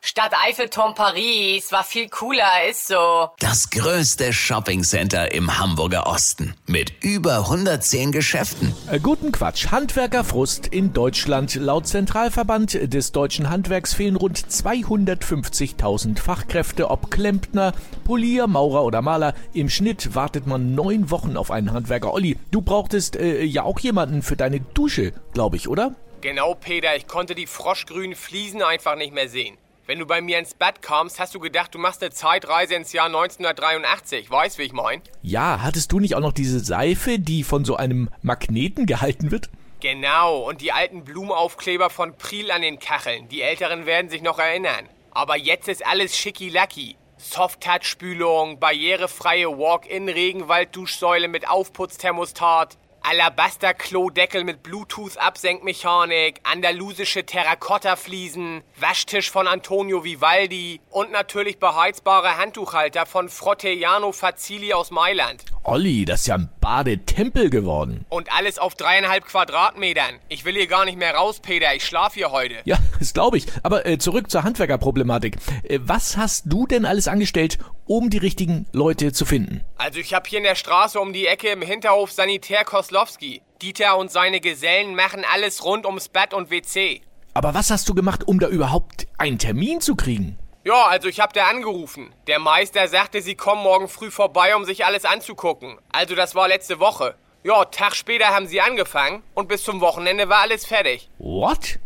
Stadt Eiffelturm Paris war viel cooler, ist so. Das größte Shoppingcenter im Hamburger Osten mit über 110 Geschäften. Äh, Guten Quatsch. Handwerkerfrust in Deutschland. Laut Zentralverband des deutschen Handwerks fehlen rund 250.000 Fachkräfte, ob Klempner, Polier, Maurer oder Maler. Im Schnitt wartet man neun Wochen auf einen Handwerker. Olli, du brauchtest äh, ja auch jemanden für deine Dusche, glaube ich, oder? Genau, Peter, ich konnte die froschgrünen Fliesen einfach nicht mehr sehen. Wenn du bei mir ins Bett kamst, hast du gedacht, du machst eine Zeitreise ins Jahr 1983. Weißt, wie ich mein? Ja, hattest du nicht auch noch diese Seife, die von so einem Magneten gehalten wird? Genau, und die alten Blumenaufkleber von Priel an den Kacheln. Die Älteren werden sich noch erinnern. Aber jetzt ist alles schicki-lacki. Soft-Touch-Spülung, barrierefreie Walk-in-Regenwald-Duschsäule mit Aufputzthermostat, Alabaster-Klodeckel mit Bluetooth-Absenkmechanik, andalusische Terrakotta-Fliesen, Waschtisch von Antonio Vivaldi und natürlich beheizbare Handtuchhalter von Frotteano Fazzili aus Mailand. Olli, das ist ja ein Badetempel geworden. Und alles auf dreieinhalb Quadratmetern. Ich will hier gar nicht mehr raus, Peter. Ich schlaf hier heute. Ja, das glaube ich. Aber äh, zurück zur Handwerkerproblematik. Äh, was hast du denn alles angestellt, um die richtigen Leute zu finden? Also ich hab hier in der Straße um die Ecke im Hinterhof Sanitär Koslowski. Dieter und seine Gesellen machen alles rund ums Bad und WC. Aber was hast du gemacht, um da überhaupt einen Termin zu kriegen? Ja, also ich hab da angerufen. Der Meister sagte, sie kommen morgen früh vorbei, um sich alles anzugucken. Also das war letzte Woche. Ja, Tag später haben sie angefangen und bis zum Wochenende war alles fertig. What?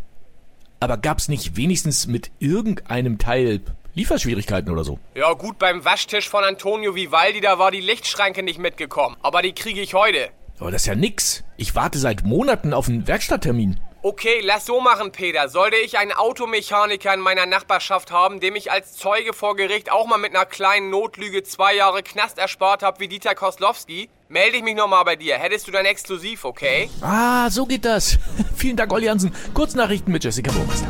Aber gab's nicht wenigstens mit irgendeinem Teil Lieferschwierigkeiten oder so? Ja gut, beim Waschtisch von Antonio Vivaldi, da war die Lichtschranke nicht mitgekommen. Aber die kriege ich heute. Aber das ist ja nix. Ich warte seit Monaten auf einen Werkstatttermin. Okay, lass so machen, Peter. Sollte ich einen Automechaniker in meiner Nachbarschaft haben, dem ich als Zeuge vor Gericht auch mal mit einer kleinen Notlüge zwei Jahre Knast erspart habe wie Dieter Koslowski, melde ich mich nochmal bei dir. Hättest du dann exklusiv, okay? Ah, so geht das. Vielen Dank, Olli Hansen. Kurznachrichten mit Jessica Burmeister.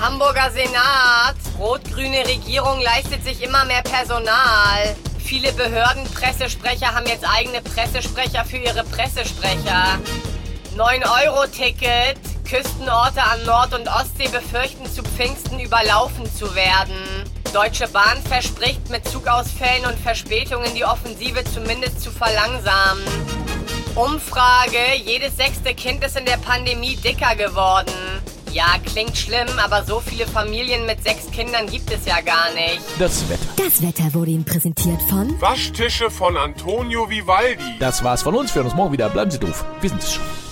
Hamburger Senat. Rot-grüne Regierung leistet sich immer mehr Personal. Viele Behördenpressesprecher haben jetzt eigene Pressesprecher für ihre Pressesprecher. 9-Euro-Ticket. Küstenorte an Nord- und Ostsee befürchten zu Pfingsten überlaufen zu werden. Deutsche Bahn verspricht mit Zugausfällen und Verspätungen die Offensive zumindest zu verlangsamen. Umfrage, jedes sechste Kind ist in der Pandemie dicker geworden. Ja, klingt schlimm, aber so viele Familien mit sechs Kindern gibt es ja gar nicht. Das Wetter. Das Wetter wurde Ihnen präsentiert von Waschtische von Antonio Vivaldi. Das war's von uns. Wir hören uns morgen wieder. Bleiben Sie doof. Wir sind es schon.